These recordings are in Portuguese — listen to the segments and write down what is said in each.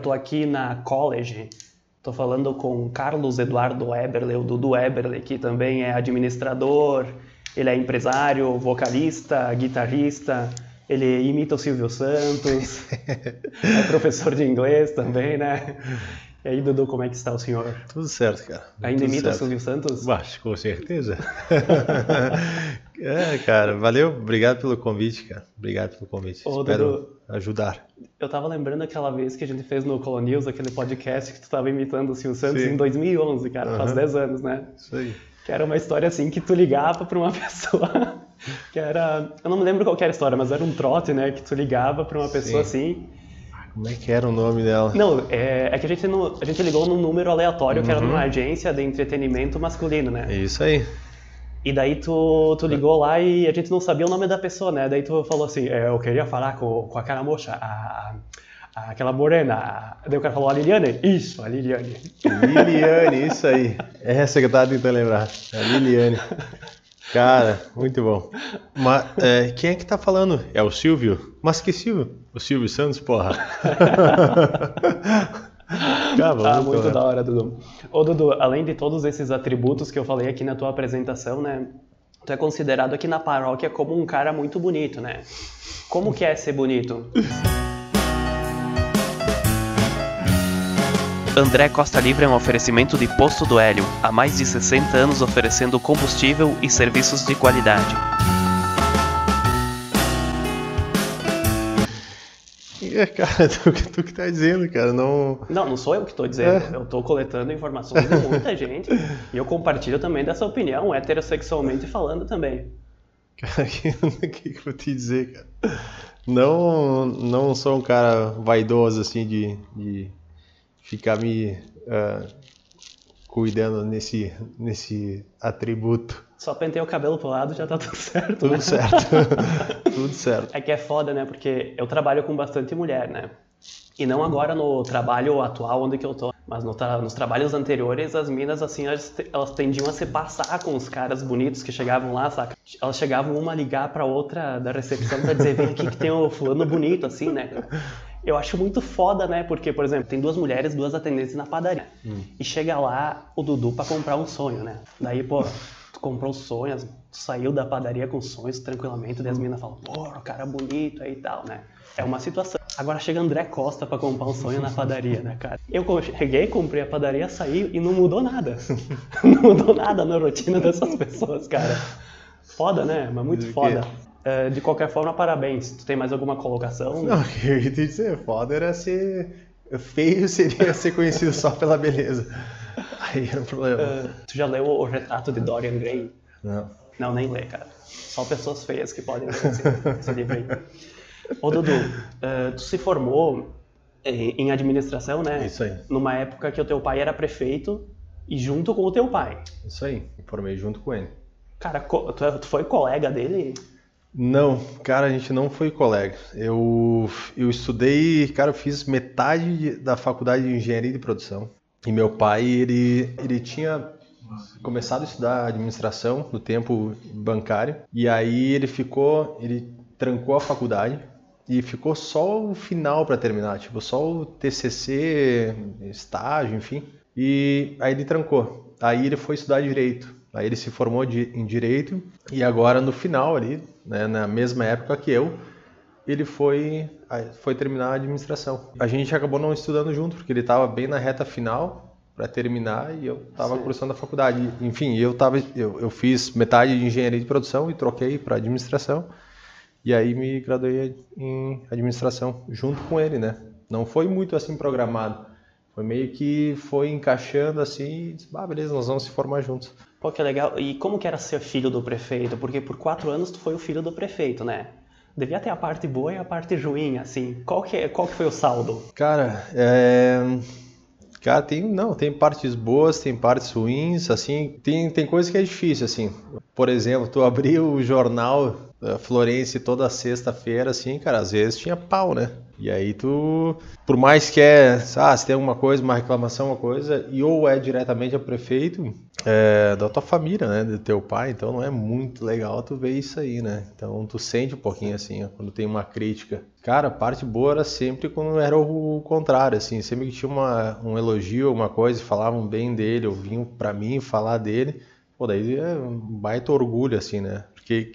tô aqui na College, tô falando com Carlos Eduardo Eberle, o Dudu Eberle, que também é administrador, ele é empresário, vocalista, guitarrista, ele imita o Silvio Santos, é professor de inglês também, né? E aí, Dudu, como é que está o senhor? Tudo certo, cara. Ainda Tudo imita certo. o Silvio Santos? Mas, com certeza. é, cara, valeu. Obrigado pelo convite, cara. Obrigado pelo convite. Ô, Espero Dudu. ajudar. Eu tava lembrando aquela vez que a gente fez no Colo News, aquele podcast que tu tava imitando o Silvio Santos Sim. em 2011, cara, faz Aham. 10 anos, né? Isso aí. Que era uma história assim que tu ligava pra uma pessoa que era. Eu não me lembro qual que era a história, mas era um trote, né? Que tu ligava pra uma pessoa assim. Como é que era o nome dela? Não, é, é que a gente, não, a gente ligou num número aleatório que era Uhum. numa agência de entretenimento masculino, né? Isso aí. E daí tu, tu ligou lá e a gente não sabia o nome da pessoa, né? Daí tu falou assim, é, eu queria falar com, com aquela moça, a, a- aquela morena. Daí o cara falou, a Liliane? Isso, a Liliane. Liliane, isso aí. É essa que eu tava tentando lembrar. A Liliane. Cara, muito bom. Mas, é, quem é que tá falando? É o Silvio? Mas que Silvio? O Silvio Santos, porra. Cara, Ah, muito lá. da hora, Dudu. Ô, Dudu, além de todos esses atributos que eu falei aqui na tua apresentação, né? Tu é considerado aqui na paróquia como um cara muito bonito, né? Como que é ser bonito? André Costa Livre é um oferecimento de Posto do Hélio, há mais de 60 anos oferecendo combustível e serviços de qualidade. É, cara, tu, que- tu que tá dizendo, cara, não... Não, não sou eu que estou dizendo. É. Eu estou coletando informações de muita gente e eu compartilho também dessa opinião, heterossexualmente falando também. Cara, o que, que, que eu vou te dizer, cara? Não, não sou um cara vaidoso, assim, de, de ficar me ah, cuidando nesse, nesse atributo. Só pentei o cabelo pro lado já tá tudo certo. Tudo né? certo. Tudo certo. É que é foda, né? Porque eu trabalho com bastante mulher, né? E não agora no trabalho atual onde que eu tô, mas no tra- nos trabalhos anteriores, as minas, assim, elas, elas tendiam a se passar com os caras bonitos que chegavam lá, saca? Elas chegavam uma a ligar pra outra da recepção pra dizer, vem aqui que tem o fulano bonito, assim, né? Eu acho muito foda, né? Porque, por exemplo, tem duas mulheres, duas atendentes na padaria. E chega lá o Dudu pra comprar um sonho, né? Daí, pô, tu comprou sonhos, tu saiu da padaria com sonhos tranquilamente, daí as meninas falam, o cara bonito aí e tal, né? É uma situação. Agora chega André Costa pra comprar um sonho na padaria, né, cara? Eu cheguei, comprei a padaria, saí e não mudou nada. não mudou nada na rotina dessas pessoas, cara. Foda, né? Mas muito foda. É, de qualquer forma, parabéns. Tu tem mais alguma colocação? Não, o que eu ia dizer, foda era ser feio, seria ser conhecido só pela beleza. Aí é o problema. É, tu já leu o retrato de Dorian Gray? Não. Não, nem lê, cara. Só pessoas feias que podem ler esse, esse livro aí. Ô, Dudu, eh, tu se formou em, em administração, né? Isso aí. Numa época que o teu pai era prefeito e junto com o teu pai. Isso aí, me formei junto com ele. Cara, co- tu, é- tu foi colega dele? Não, cara, a gente não foi colega. Eu, eu estudei, cara, eu fiz metade de- da faculdade de engenharia de produção. E meu pai, ele, ele tinha começado a estudar administração no tempo bancário. E aí ele ficou, ele trancou a faculdade e ficou só o final para terminar, tipo, só o TCC, estágio, enfim. E aí ele trancou. Aí ele foi estudar direito. Aí ele se formou de- em direito e agora no final ali, né, na mesma época que eu, ele foi foi terminar a administração. A gente acabou não estudando junto porque ele estava bem na reta final para terminar e eu estava cursando a faculdade. Enfim, eu tava eu, eu fiz metade de engenharia de produção e troquei para administração. E aí me graduei em administração junto com ele, né? Não foi muito assim programado. Foi meio que foi encaixando assim, e disse, ah, beleza, nós vamos se formar juntos. Pô, que legal. E como que era ser filho do prefeito? Porque por quatro anos tu foi o filho do prefeito, né? Devia ter a parte boa e a parte ruim, assim. Qual que, é- qual que foi o saldo? Cara, é... Cara, tem, não, tem partes boas, tem partes ruins, assim, tem, tem coisa que é difícil, assim. Por exemplo, tu abrir o jornal da Florense toda sexta-feira, assim, cara, às vezes tinha pau, né? E aí tu, por mais que é, ah, se tem alguma coisa, uma reclamação, uma coisa, e ou é diretamente ao prefeito, é, da tua família, né? Do teu pai, então não é muito legal tu ver isso aí, né? Então tu sente um pouquinho assim, ó, quando tem uma crítica. Cara, a parte boa era sempre quando era o contrário, assim, sempre que tinha uma, um elogio, uma coisa, falavam bem dele, ou vinham pra mim falar dele, pô, daí é um baita orgulho, assim, né? Porque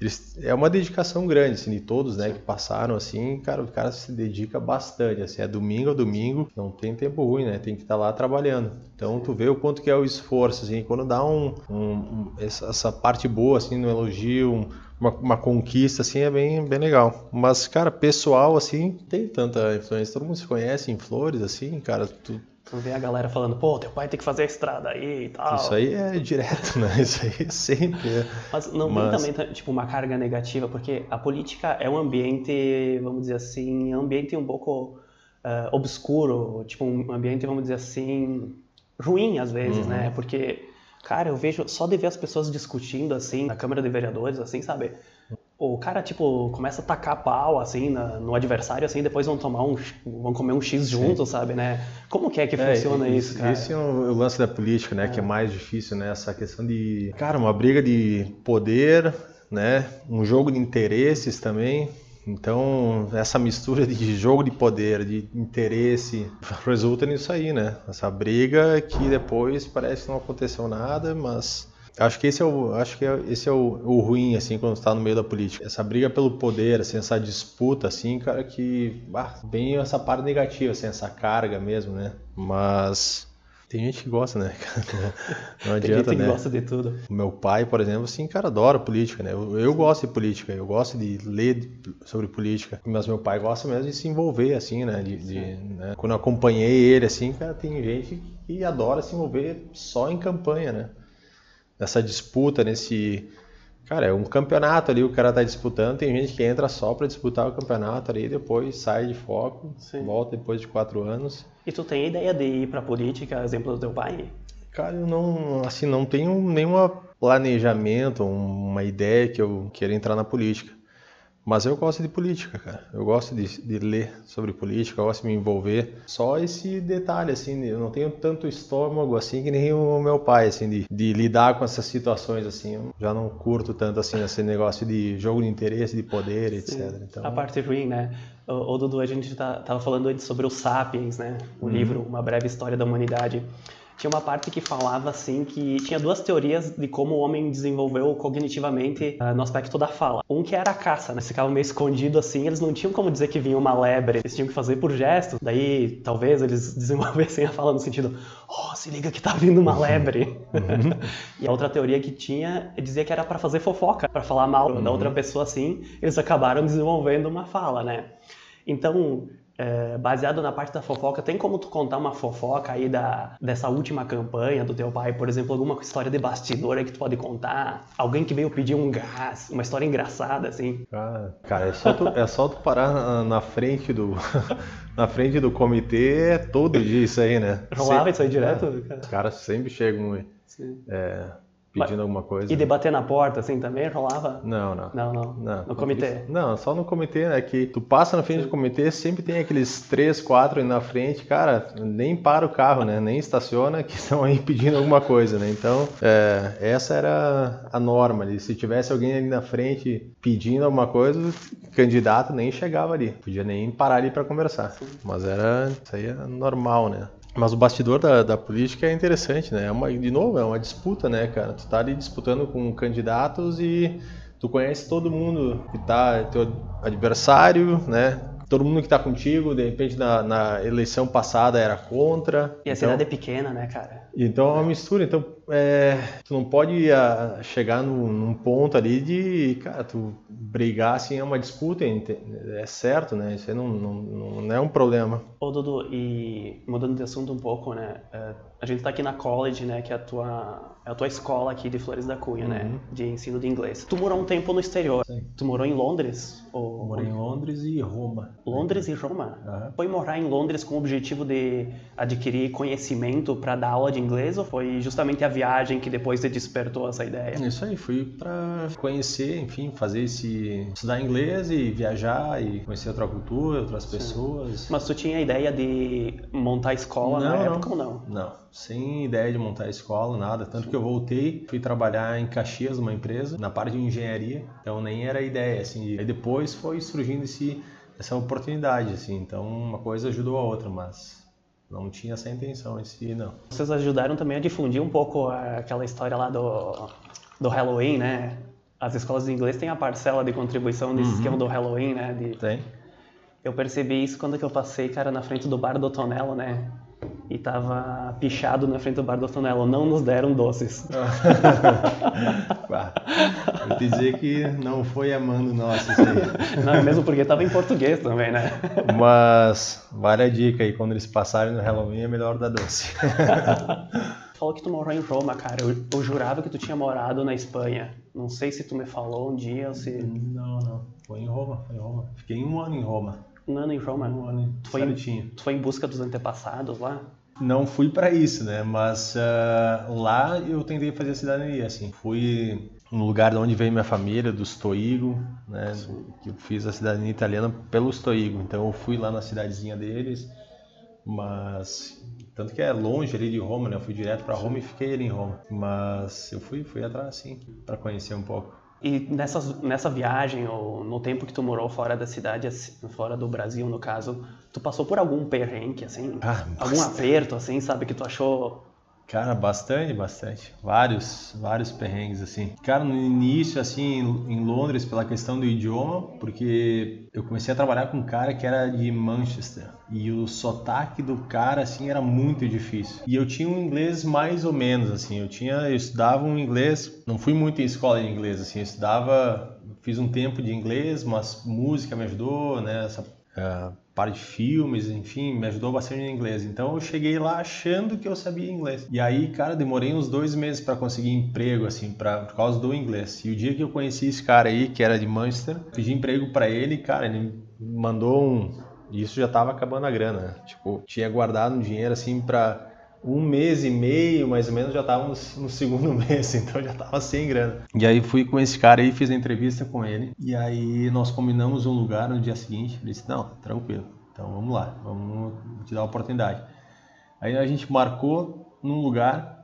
eles, é uma dedicação grande, assim, de todos, né, que passaram, assim, cara, o cara se dedica bastante, assim, é domingo a domingo, não tem tempo ruim, né, tem que estar tá lá trabalhando. Então, tu vê o quanto que é o esforço, assim, quando dá um, um, um essa, parte boa, assim, no elogio, um, uma, uma, conquista, assim, é bem, bem legal. Mas, cara, pessoal, assim, tem tanta influência, todo mundo se conhece em Flores, assim, cara, tu, Tu vê a galera falando, pô, teu pai tem que fazer a estrada aí e tal. Isso aí é direto, né? Isso aí é sempre. É. Mas não Mas... tem também, tipo, uma carga negativa, porque a política é um ambiente, vamos dizer assim, um ambiente um pouco uh, obscuro, tipo, um ambiente, vamos dizer assim, ruim às vezes, né? uhum. né? Porque, cara, eu vejo só de ver as pessoas discutindo, assim, na Câmara de Vereadores, assim, sabe? o cara, tipo, começa a tacar pau, assim, na, no adversário, assim, depois vão tomar um, vão comer um X juntos, sabe, né? Como que é que é, funciona isso, cara? Esse é o, lance da política, né, é. que é mais difícil, né, essa questão de, cara, uma briga de poder, né, um jogo de interesses também, então, essa mistura de jogo de poder, de interesse, resulta nisso aí, né? Essa briga que depois parece que não aconteceu nada, mas Acho que esse é o, acho que é, esse é o, o ruim, assim, quando está no meio da política. Essa briga pelo poder, assim, essa disputa, assim, cara, que bah, bem essa parte negativa, assim, essa carga mesmo, né? Mas tem gente que gosta, né? Não adianta, Tem gente que né? gosta de tudo. O meu pai, por exemplo, assim, cara, adora política, né? Eu, eu gosto de política, eu gosto de ler sobre política. Mas meu pai gosta mesmo de se envolver, assim, né? De, de né? Quando eu acompanhei ele, assim, cara, tem gente que adora se envolver só em campanha, né? nessa disputa, nesse. Cara, é um campeonato ali, o cara tá disputando, tem gente que entra só para disputar o campeonato ali, depois sai de foco, Sim. volta depois de quatro anos. E tu tem ideia de ir pra política, exemplo do teu pai? Cara, eu não, assim, não tenho nenhum planejamento, uma ideia que eu queira entrar na política. Mas eu gosto de política, cara. Eu gosto de, de, ler sobre política, eu gosto de me envolver. Só esse detalhe, assim, eu não tenho tanto estômago assim que nem o meu pai, assim, de, de lidar com essas situações, assim. Eu já não curto tanto, assim, esse negócio de jogo de interesse, de poder, etc. Então... A parte ruim, né? O, o Dudu, a gente tá, tava falando antes sobre o Sapiens, né? O uhum. livro Uma Breve História da Humanidade tinha uma parte que falava assim que tinha duas teorias de como o homem desenvolveu cognitivamente uh, no aspecto da fala. Um que era a caça, né? Eles ficavam meio escondido assim, eles não tinham como dizer que vinha uma lebre, eles tinham que fazer por gestos. Daí talvez eles desenvolvessem a fala no sentido, oh, se liga que tá vindo uma lebre. Uhum. e a outra teoria que tinha dizia que era para fazer fofoca, para falar mal uhum. da outra pessoa assim, eles acabaram desenvolvendo uma fala, né? Então, é, baseado na parte da fofoca, tem como tu contar uma fofoca aí da, dessa última campanha do teu pai, por exemplo, alguma história de bastidor aí que tu pode contar? Alguém que veio pedir um gás, uma história engraçada, assim? Ah, cara, é só tu, é só tu parar na, na frente do na frente do comitê é todo dia isso aí, né? Rolava isso aí direto? É, os caras sempre chegam é, pedindo Mas, alguma coisa. E debater na porta, assim, também rolava? Não, não. Não, não. não. No comitê? Não, só no comitê, né? Que tu passa na frente Sim. do comitê, sempre tem aqueles três, quatro aí na frente, cara, nem para o carro, né? Nem estaciona, que estão aí pedindo alguma coisa, né? Então, é, essa era a norma ali. Se tivesse alguém ali na frente pedindo alguma coisa, o candidato nem chegava ali. Podia nem parar ali para conversar. Sim. Mas era, isso aí é normal, né? Mas o bastidor da, da, política é interessante, né? É uma, de novo, é uma disputa, né, cara? Tu tá ali disputando com candidatos e tu conhece todo mundo que tá teu adversário, né? todo mundo que está contigo, de repente na, na, eleição passada era contra. E a então, cidade é pequena, né, cara? Então é uma mistura. Então é, tu não pode a, ah, chegar num, num, ponto ali de, cara, tu brigar assim é uma disputa, é certo, né? Isso não, não, não é um problema. Ô Dudu, e mudando de assunto um pouco, né? É, a gente está aqui na college, né? Que é a tua a tua escola aqui de Flores da Cunha, né, uhum. né? De ensino de inglês. Tu morou um tempo no exterior. Sim. Tu morou em Londres? Ou... Morei em Londres e Roma. Londres e Roma? Uhum. Foi morar em Londres com o objetivo de adquirir conhecimento para dar aula de inglês ou foi justamente a viagem que depois te despertou essa ideia? Isso aí, fui para conhecer, enfim, fazer esse estudar inglês e viajar e conhecer outra cultura, outras Sim. pessoas. Mas tu tinha a ideia de montar escola não, na não. época ou não? Não, sem ideia de montar escola, nada. Tanto que eu voltei, fui trabalhar em Caxias, numa empresa, na parte de engenharia. Então nem era ideia, assim. Aí depois foi surgindo esse, essa oportunidade, assim. Então uma coisa ajudou a outra, mas não tinha essa intenção em si, não. Vocês ajudaram também a difundir um pouco aquela história lá do, do Halloween, né? As escolas de inglês têm a parcela de contribuição desse uhum. esquema do Halloween, né? De... Tem. Eu percebi isso quando eu passei, cara, na frente do bar do Tonelo, né? E tava pichado na frente do bar do Tonelo. Não nos deram doces. Vou te dizer que não foi amando nosso isso aí. Não, mesmo porque tava em português também, né? Mas vale a dica aí, quando eles passarem no Halloween é melhor dar doce. Falou que tu morou em Roma, cara. Eu, eu jurava que tu tinha morado na Espanha. Não sei se tu me falou um dia ou se... Não, não. Foi em Roma, foi em Roma. Fiquei um ano em Roma. Um ano em Roma? Um ano, tu foi, em, tu foi em busca dos antepassados lá? Não fui para isso, né? Mas uh, lá eu tentei fazer a cidadania, assim. Fui no lugar de onde veio minha família, do Stoigo, né? Que eu fiz a cidadania italiana pelo Stoigo. Então eu fui lá na cidadezinha deles, mas tanto que é longe ali de Roma, né? Eu fui direto para Roma e fiquei ali em Roma. Mas eu fui, fui atrás, sim, para conhecer um pouco. E nessas, nessa viagem, ou no tempo que tu morou fora da cidade, fora do Brasil, no caso, tu passou por algum perrengue, assim? Ah, algum aperto, assim, sabe, que tu achou Cara, bastante, bastante. Vários, vários perrengues, assim. Cara, no início, assim, em Londres, pela questão do idioma, porque eu comecei a trabalhar com um cara que era de Manchester. E o sotaque do cara, assim, era muito difícil. E eu tinha um inglês mais ou menos, assim. Eu tinha, eu estudava um inglês, não fui muito em escola de inglês, assim. Eu estudava, fiz um tempo de inglês, mas música me ajudou, né? Essa, uh, parte de filmes, enfim, me ajudou bastante em inglês. Então eu cheguei lá achando que eu sabia inglês. E aí, cara, demorei uns dois meses para conseguir emprego, assim, pra, por causa do inglês. E o dia que eu conheci esse cara aí, que era de Manchester, pedi emprego para ele, cara, ele mandou um. Isso já tava acabando a grana, né? Tipo, tinha guardado um dinheiro assim para um mês e meio, mais ou menos, já estávamos no segundo mês, então já estava sem grana. E aí fui com esse cara aí, fiz a entrevista com ele, e aí nós combinamos um lugar no dia seguinte. Ele disse: Não, tranquilo, então vamos lá, vamos te dar a oportunidade. Aí a gente marcou num lugar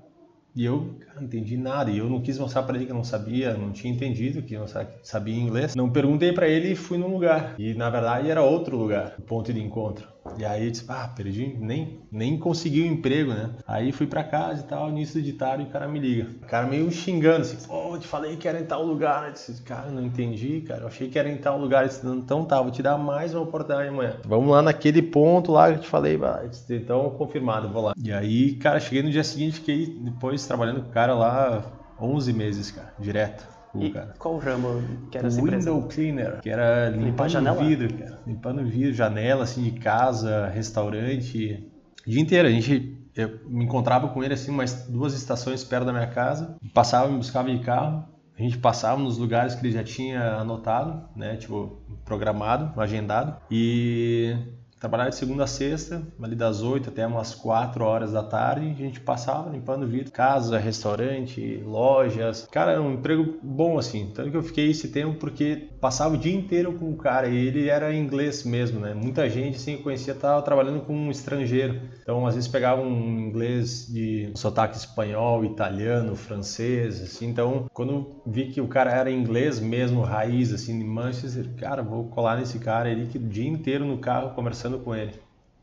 e eu, cara, não entendi nada. E eu não quis mostrar para ele que eu não sabia, não tinha entendido que eu não sabia inglês. Não perguntei para ele e fui num lugar. E na verdade era outro lugar, ponto de encontro. E aí eu disse, ah, perdi, nem, nem consegui o um emprego, né? Aí fui para casa e tal, início de tarde, o cara me liga. O cara meio xingando, assim, pô, oh, te falei que era em tal lugar. Eu disse, cara, não entendi, cara, eu achei que era em tal lugar. Disse, então tá, vou te dar mais uma oportunidade amanhã. Vamos lá naquele ponto lá que eu te falei, disse, então confirmado, vou lá. E aí, cara, cheguei no dia seguinte, fiquei depois trabalhando com o cara lá 11 meses, cara, direto. E cara. qual ramo que era essa Window cleaner, que era limpando janela? vidro, cara. Limpando vidro, janela, assim, de casa, restaurante. O dia inteiro. A gente, eu me encontrava com ele, assim, umas duas estações perto da minha casa. Passava, me buscava de carro. A gente passava nos lugares que ele já tinha anotado, né? Tipo, programado, agendado. E Trabalhava de segunda a sexta, ali das 8 até umas 4 horas da tarde, a gente passava limpando vidro, casa, restaurante, lojas. Cara, era um emprego bom assim. Tanto que eu fiquei esse tempo porque passava o dia inteiro com o cara e ele era inglês mesmo, né? Muita gente assim que conhecia estava trabalhando com um estrangeiro. Então, às vezes pegava um inglês de sotaque espanhol, italiano, francês, assim. Então, quando vi que o cara era inglês mesmo, raiz assim de Manchester, cara, vou colar nesse cara ali que o dia inteiro no carro conversando conversando com ele.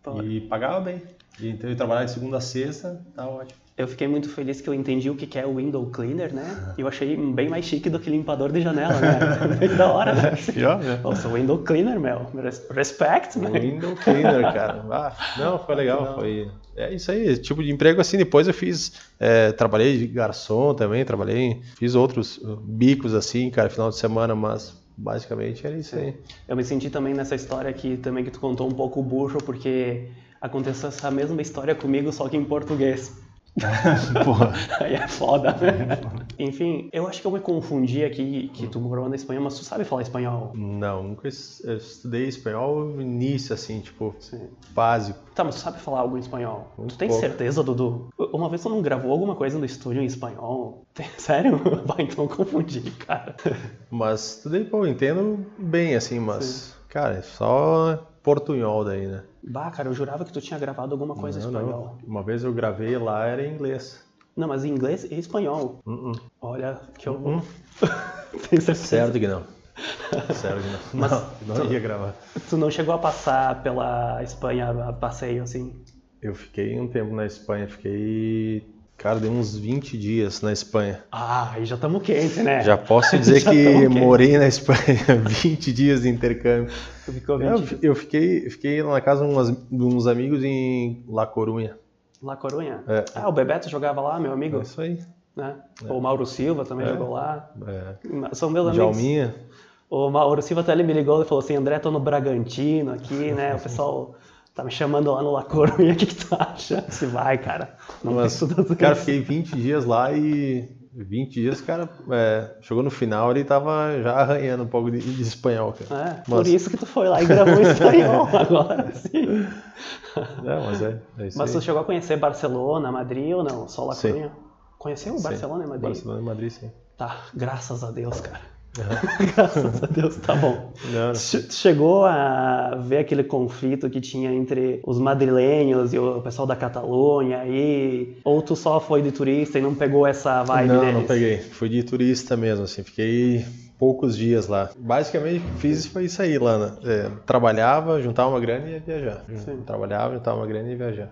Pô. E pagava bem. E, então eu trabalhava de segunda a sexta, tá ótimo. Eu fiquei muito feliz que eu entendi o que é o window cleaner, né? E eu achei bem mais chique do que limpador de janela, né? Da hora, né? Pior, né? Nossa, window cleaner, meu. Respect, né? Window cleaner, cara. Ah, não, foi legal. Não. Foi... É isso aí, tipo de emprego assim. Depois eu fiz, é, trabalhei de garçom também, trabalhei, fiz outros bicos assim, cara, final de semana, mas Basicamente era isso aí. Eu me senti também nessa história aqui, também que tu contou um pouco o bucho, porque aconteceu essa mesma história comigo, só que em português. Porra. Aí é foda, né? Enfim, eu acho que eu me confundi aqui que tu morou na Espanha, mas tu sabe falar espanhol? Não, nunca estudei espanhol no início, assim, tipo, Sim. básico. Tá, mas tu sabe falar algo em espanhol? Muito tu tem pouco. certeza, Dudu? Uma vez tu não gravou alguma coisa no estúdio em espanhol? Sério? Vai, então confundi, cara. Mas estudei, pô, entendo bem, assim, mas, cara, é só portunhol daí, né? Bah, cara, eu jurava que tu tinha gravado alguma coisa em Não, espanhol. não. Uma vez eu gravei lá, era em inglês. Não, mas em inglês e espanhol. Uh-uh. Olha, que eu. Uhum. Tenho certeza. Certo que não. Que não. Mas não, não tu- ia gravar. Tu não chegou a passar pela Espanha a passeio assim? Eu fiquei um tempo na Espanha, fiquei, cara, dei uns 20 dias na Espanha. Ah, aí já estamos quente, né? Já posso dizer Já que morei na Espanha 20 dias de intercâmbio. Tu ficou Eu, 20 eu fiquei, fiquei na casa de umas- de uns amigos em La Corunha. La Corunha? É. Ah, o Bebeto jogava lá, meu amigo. É isso aí. Né? O Mauro Silva também É. jogou lá. É. São meus amigos. Jalminha. O Mauro Silva até ele me ligou e falou assim, André, tô no Bragantino aqui, né? O pessoal tá me chamando lá no La Corunha, o que, que tu acha? Se vai, cara. Não Mas, cara, fiquei 20 dias lá e 20 dias, cara, é, chegou no final ele tava já arranhando um pouco de, de espanhol, cara. É, Mas- por isso que tu foi lá e gravou em espanhol agora, sim. É, mas é, é isso Mas tu aí. chegou a conhecer Barcelona, Madrid ou não? Só La Sim. Corunha? Conheceu Sim. Barcelona e Madrid? Barcelona e Madrid, sim. Tá, graças a Deus, cara. Graças a Deus, tá bom. Não, não. Che- Chegou a ver aquele conflito que tinha entre os madrilenhos e o pessoal da Catalunha aí? Ou tu só foi de turista e não pegou essa vibe não, deles? não peguei. Fui de turista mesmo, assim. Fiquei poucos dias lá. Basicamente, fiz foi isso aí lá, né? É, trabalhava, juntava uma grana e ia viajar. Sim. Trabalhava, juntava uma grana e ia viajar.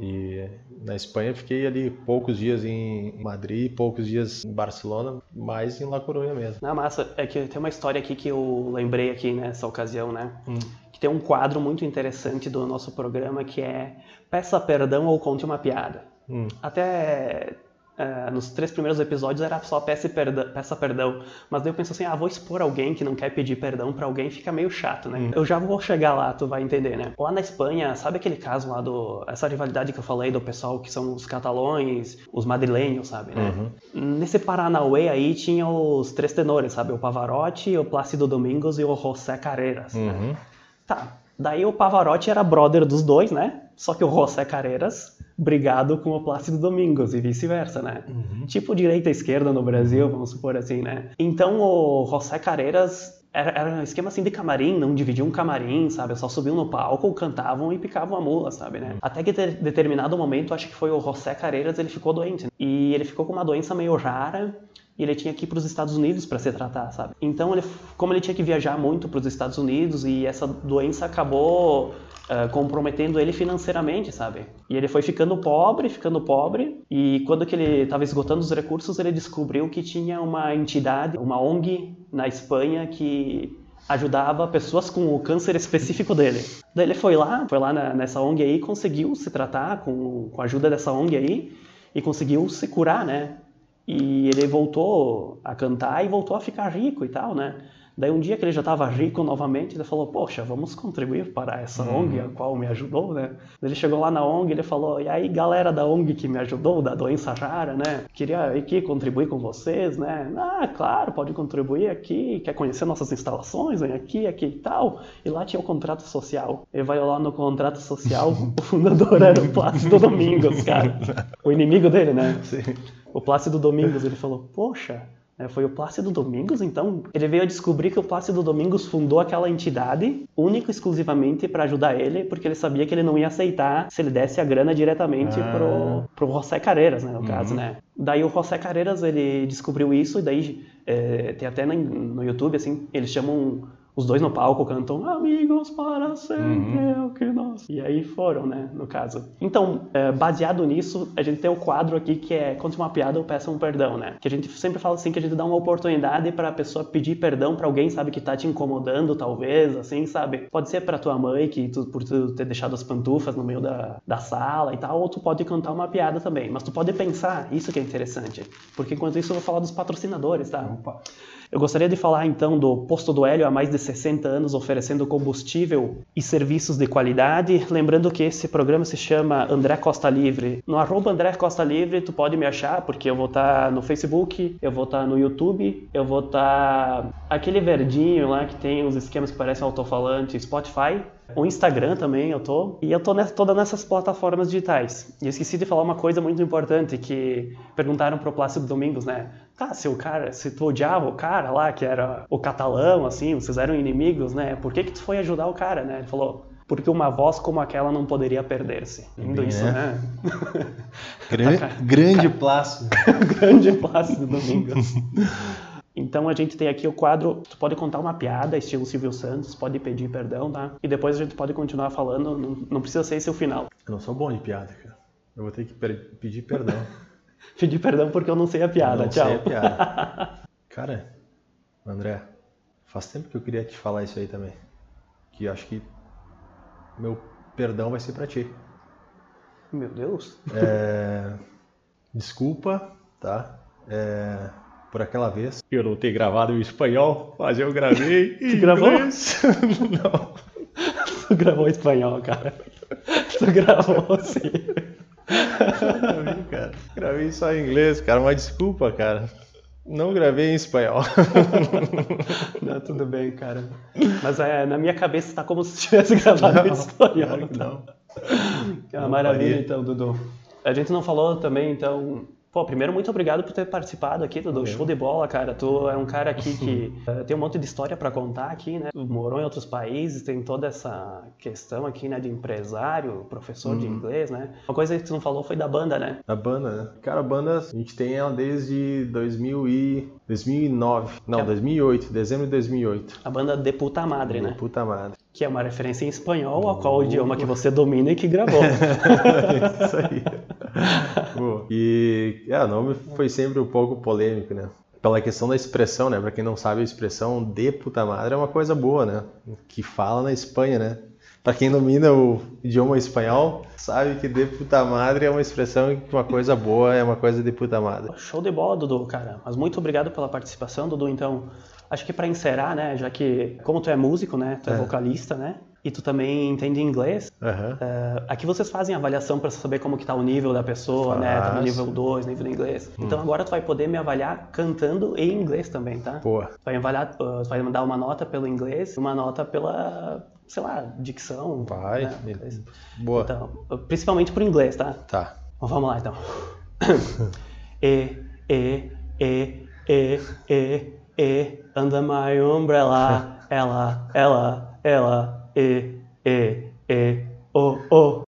E na Espanha fiquei ali poucos dias em Madrid, poucos dias em Barcelona, mais em La Coruña mesmo. Não, massa, é que tem uma história aqui que eu lembrei aqui nessa ocasião, né? Hum. Que tem um quadro muito interessante do nosso programa que é Peça Perdão ou Conte uma Piada. Hum. Até eh, nos três primeiros episódios era só peça perdão, peça perdão, mas daí eu penso assim, ah, vou expor alguém que não quer pedir perdão pra alguém, fica meio chato, né? Eu já vou chegar lá, tu vai entender, né? Lá na Espanha, sabe aquele caso lá do essa rivalidade que eu falei do pessoal que são os catalões, os madrilenhos, sabe, né? Nesse Paranauê aí tinha os três tenores, sabe? O Pavarotti, o Plácido Domingos e o José Carreras. né? Uhum. Tá. Daí o Pavarotti era brother dos dois, né? Só que o José Carreras brigado com o Plácido Domingos e vice-versa, né? Tipo direita e esquerda no Brasil, vamos supor assim, né? Então o José Carreras era, era um esquema assim de camarim, não dividiam um camarim, sabe? Só subiam no palco, cantavam e picavam a mula, sabe, né? Até que em determinado momento, acho que foi o José Carreras, ele ficou doente. E ele ficou com uma doença meio rara e ele tinha que ir para os Estados Unidos para se tratar, sabe? Então, ele, como ele tinha que viajar muito para os Estados Unidos e essa doença acabou eh, comprometendo ele financeiramente, sabe? E ele foi ficando pobre, ficando pobre, e quando que ele estava esgotando os recursos, ele descobriu que tinha uma entidade, uma ONG na Espanha que ajudava pessoas com o câncer específico dele. Daí ele foi lá, foi lá na- nessa ONG aí, conseguiu se tratar com, com a ajuda dessa ONG aí e conseguiu se curar, né? E ele voltou a cantar e voltou a ficar rico e tal, né? Daí um dia que ele já estava rico novamente, ele falou, poxa, vamos contribuir para essa ONG a qual me ajudou, né? Ele chegou lá na ONG, ele falou, e aí galera da ONG que me ajudou, da doença rara, né? Queria aqui contribuir com vocês, né? Ah, claro, pode contribuir aqui, quer conhecer nossas instalações, vem aqui, aqui e tal. E lá tinha o contrato social. Ele vai lá no contrato social, o fundador era o Plácido Domingos, cara. O inimigo dele, né? O Plácido Domingos, ele falou, poxa, foi o Plácido Domingos, então? Ele veio a descobrir que o Plácido Domingos fundou aquela entidade única e exclusivamente para ajudar ele, porque ele sabia que ele não ia aceitar se ele desse a grana diretamente Ah. pro, pro José Carreiras, né, no caso, né? Daí o José Carreiras, ele descobriu isso, e daí é, tem até no, no YouTube, assim, eles chamam os dois no palco, cantam Amigos para sempre é o que nós... E aí foram, né, no caso. Então, é, baseado nisso, a gente tem o quadro aqui que é Conte uma piada ou peça um perdão, né? Que a gente sempre fala assim, que a gente dá uma oportunidade para a pessoa pedir perdão para alguém, sabe, que tá te incomodando, talvez, assim, sabe? Pode ser para tua mãe, que tu, por tu ter deixado as pantufas no meio da, da sala e tal, ou tu pode cantar uma piada também. Mas tu pode pensar, isso que é interessante. Porque enquanto isso eu vou falar dos patrocinadores, tá? Eu gostaria de falar então do Posto do Hélio há mais de 60 anos oferecendo combustível e serviços de qualidade. Lembrando que esse programa se chama André Costa Livre. No arroba André Costa Livre tu pode me achar, porque eu vou estar tá no Facebook, eu vou estar tá no YouTube, eu vou estar tá aquele verdinho lá que tem os esquemas que parecem alto-falante, Spotify. O Instagram também eu tô. E eu tô nessa, toda nessas plataformas digitais. E eu esqueci de falar uma coisa muito importante que perguntaram pro Plácido Domingos, né? Tá, se o cara, se tu odiava o cara lá, que era o catalão, assim, vocês eram inimigos, né? Por que que tu foi ajudar o cara, né? Ele falou, porque uma voz como aquela não poderia perder-se. Lindo isso, é. né? Grande, grande Plácido. grande Plácido Domingos. Então a gente tem aqui o quadro, tu pode contar uma piada, estilo Silvio Santos, pode pedir perdão, tá? E depois a gente pode continuar falando, não, não precisa ser esse o final. Eu não sou bom de piada, cara. Eu vou ter que pedir perdão. pedir perdão porque eu não sei a piada, eu não tchau. Sei a piada. cara, André, faz tempo que eu queria te falar isso aí também. Que eu acho que meu perdão vai ser para ti. Meu Deus. É... Desculpa, tá? É por aquela vez. Eu não ter gravado em espanhol, mas eu gravei tu gravou? não. Tu gravou em espanhol, cara. Tu gravou sim. Gravei, cara. Gravei só em inglês, cara, mas desculpa, cara. Não gravei em espanhol. não, tudo bem, cara. Mas é, na minha cabeça está como se tivesse gravado não, em espanhol. Então. É uma maravilha, faria. então, Dudu. A gente não falou também, então, Pô, primeiro, muito obrigado por ter participado aqui do, show de bola, cara. Tu é um cara aqui que uh, tem um monte de história para contar aqui, né? Tu morou em outros países, tem toda essa questão aqui, né, de empresário, professor uhum. de inglês, né? Uma coisa que tu não falou foi da banda, né? Da banda, né? Cara, a banda, a gente tem ela desde 2000 e... 2009. Não, é... 2008. Dezembro de 2008. A banda De Puta Madre, né? De Puta Madre. Que é uma referência em espanhol, ao qual o idioma que você domina e que gravou. Isso aí. e é, o nome foi sempre um pouco polêmico, né? Pela questão da expressão, né? Pra quem não sabe, a expressão de puta madre é uma coisa boa, né? Que fala na Espanha, né? Pra quem domina o idioma espanhol, sabe que de puta madre é uma expressão que uma coisa boa é uma coisa de puta madre. Show de bola, Dudu, cara. Mas muito obrigado pela participação, Dudu. Então, acho que para encerrar, né? Já que, como tu é músico, né? Tu é, é. vocalista, né? E tu também entende inglês, uhum. uh, aqui vocês fazem avaliação para saber como que tá o nível da pessoa, Faz. né? Tá no nível 2, nível de inglês. Hum. Então agora tu vai poder me avaliar cantando em inglês também, tá? Boa. Tu vai avaliar, uh, tu vai mandar uma nota pelo inglês, uma nota pela, sei lá, dicção. Vai. Né? Boa. Então, principalmente por inglês, tá? Tá. Então, vamos lá então. e, e, e, e, e, e, under my umbrella, ela, ela, ela e, e, e, o, o.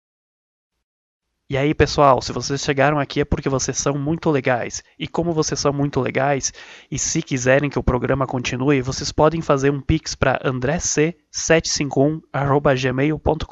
E aí, pessoal, se vocês chegaram aqui é porque vocês são muito legais. E como vocês são muito legais, e se quiserem que o programa continue, vocês podem fazer um pix para andrec751@gmail.com.